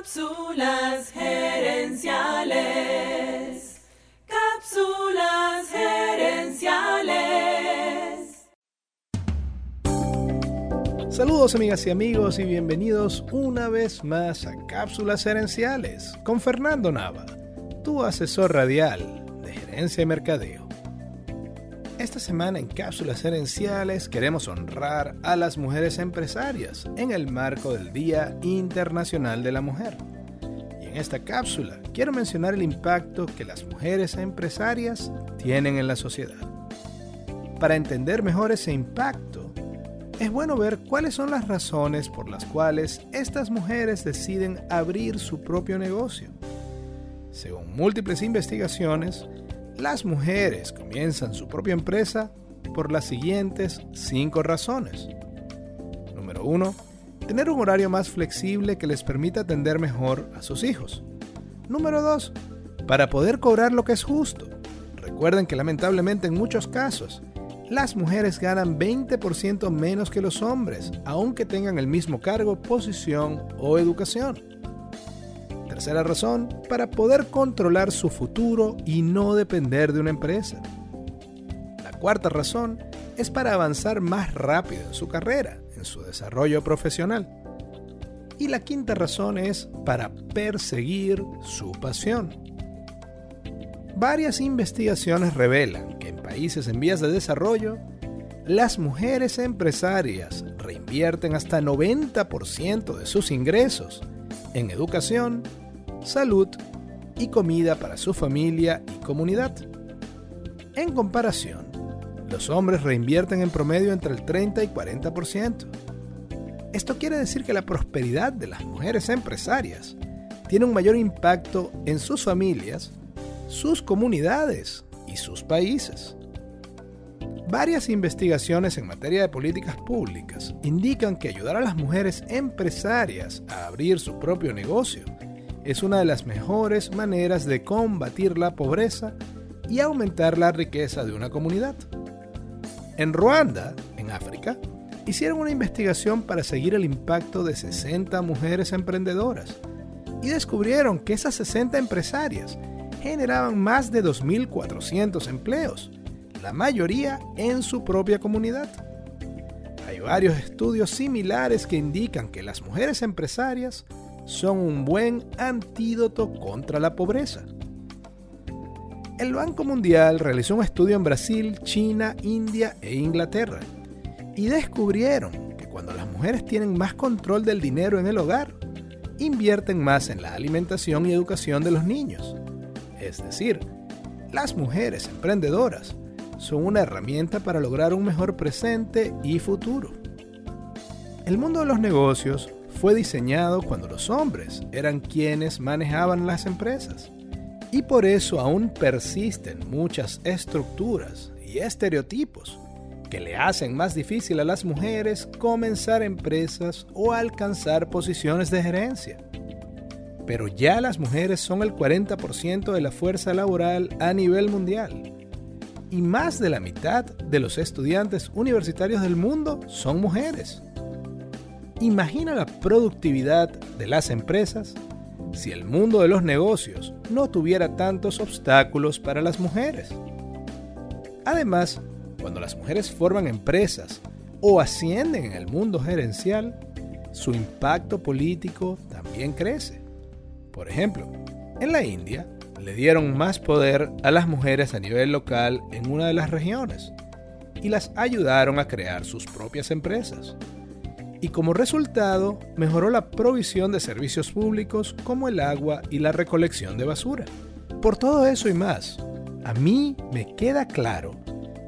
Cápsulas gerenciales. Cápsulas gerenciales. Saludos amigas y amigos y bienvenidos una vez más a Cápsulas gerenciales con Fernando Nava, tu asesor radial de gerencia y mercadeo. Esta semana en Cápsulas Herenciales queremos honrar a las mujeres empresarias en el marco del Día Internacional de la Mujer. Y en esta cápsula quiero mencionar el impacto que las mujeres empresarias tienen en la sociedad. Para entender mejor ese impacto, es bueno ver cuáles son las razones por las cuales estas mujeres deciden abrir su propio negocio. Según múltiples investigaciones, las mujeres comienzan su propia empresa por las siguientes cinco razones. Número 1. Tener un horario más flexible que les permita atender mejor a sus hijos. Número 2. Para poder cobrar lo que es justo. Recuerden que lamentablemente en muchos casos, las mujeres ganan 20% menos que los hombres, aunque tengan el mismo cargo, posición o educación tercera razón, para poder controlar su futuro y no depender de una empresa. La cuarta razón es para avanzar más rápido en su carrera, en su desarrollo profesional. Y la quinta razón es para perseguir su pasión. Varias investigaciones revelan que en países en vías de desarrollo, las mujeres empresarias reinvierten hasta 90% de sus ingresos en educación, salud y comida para su familia y comunidad. En comparación, los hombres reinvierten en promedio entre el 30 y 40%. Esto quiere decir que la prosperidad de las mujeres empresarias tiene un mayor impacto en sus familias, sus comunidades y sus países. Varias investigaciones en materia de políticas públicas indican que ayudar a las mujeres empresarias a abrir su propio negocio es una de las mejores maneras de combatir la pobreza y aumentar la riqueza de una comunidad. En Ruanda, en África, hicieron una investigación para seguir el impacto de 60 mujeres emprendedoras y descubrieron que esas 60 empresarias generaban más de 2.400 empleos, la mayoría en su propia comunidad. Hay varios estudios similares que indican que las mujeres empresarias son un buen antídoto contra la pobreza. El Banco Mundial realizó un estudio en Brasil, China, India e Inglaterra y descubrieron que cuando las mujeres tienen más control del dinero en el hogar, invierten más en la alimentación y educación de los niños. Es decir, las mujeres emprendedoras son una herramienta para lograr un mejor presente y futuro. El mundo de los negocios fue diseñado cuando los hombres eran quienes manejaban las empresas. Y por eso aún persisten muchas estructuras y estereotipos que le hacen más difícil a las mujeres comenzar empresas o alcanzar posiciones de gerencia. Pero ya las mujeres son el 40% de la fuerza laboral a nivel mundial. Y más de la mitad de los estudiantes universitarios del mundo son mujeres. Imagina la productividad de las empresas si el mundo de los negocios no tuviera tantos obstáculos para las mujeres. Además, cuando las mujeres forman empresas o ascienden en el mundo gerencial, su impacto político también crece. Por ejemplo, en la India le dieron más poder a las mujeres a nivel local en una de las regiones y las ayudaron a crear sus propias empresas y como resultado mejoró la provisión de servicios públicos como el agua y la recolección de basura. Por todo eso y más, a mí me queda claro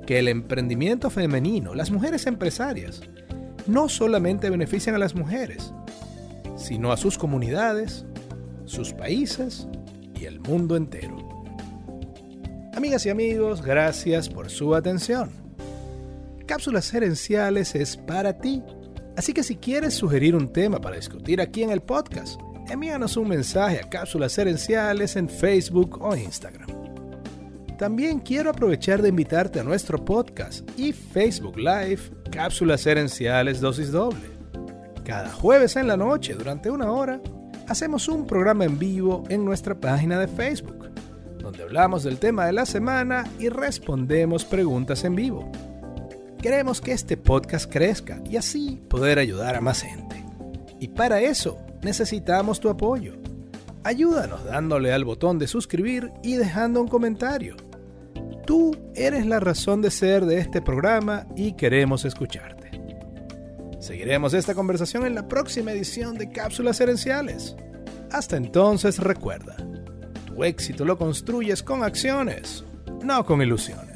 que el emprendimiento femenino, las mujeres empresarias, no solamente benefician a las mujeres, sino a sus comunidades, sus países y el mundo entero. Amigas y amigos, gracias por su atención. Cápsulas gerenciales es para ti Así que si quieres sugerir un tema para discutir aquí en el podcast, envíanos un mensaje a Cápsulas Herenciales en Facebook o Instagram. También quiero aprovechar de invitarte a nuestro podcast y Facebook Live Cápsulas Herenciales Dosis Doble. Cada jueves en la noche, durante una hora, hacemos un programa en vivo en nuestra página de Facebook, donde hablamos del tema de la semana y respondemos preguntas en vivo. Queremos que este podcast crezca y así poder ayudar a más gente. Y para eso necesitamos tu apoyo. Ayúdanos dándole al botón de suscribir y dejando un comentario. Tú eres la razón de ser de este programa y queremos escucharte. Seguiremos esta conversación en la próxima edición de Cápsulas Herenciales. Hasta entonces recuerda, tu éxito lo construyes con acciones, no con ilusiones.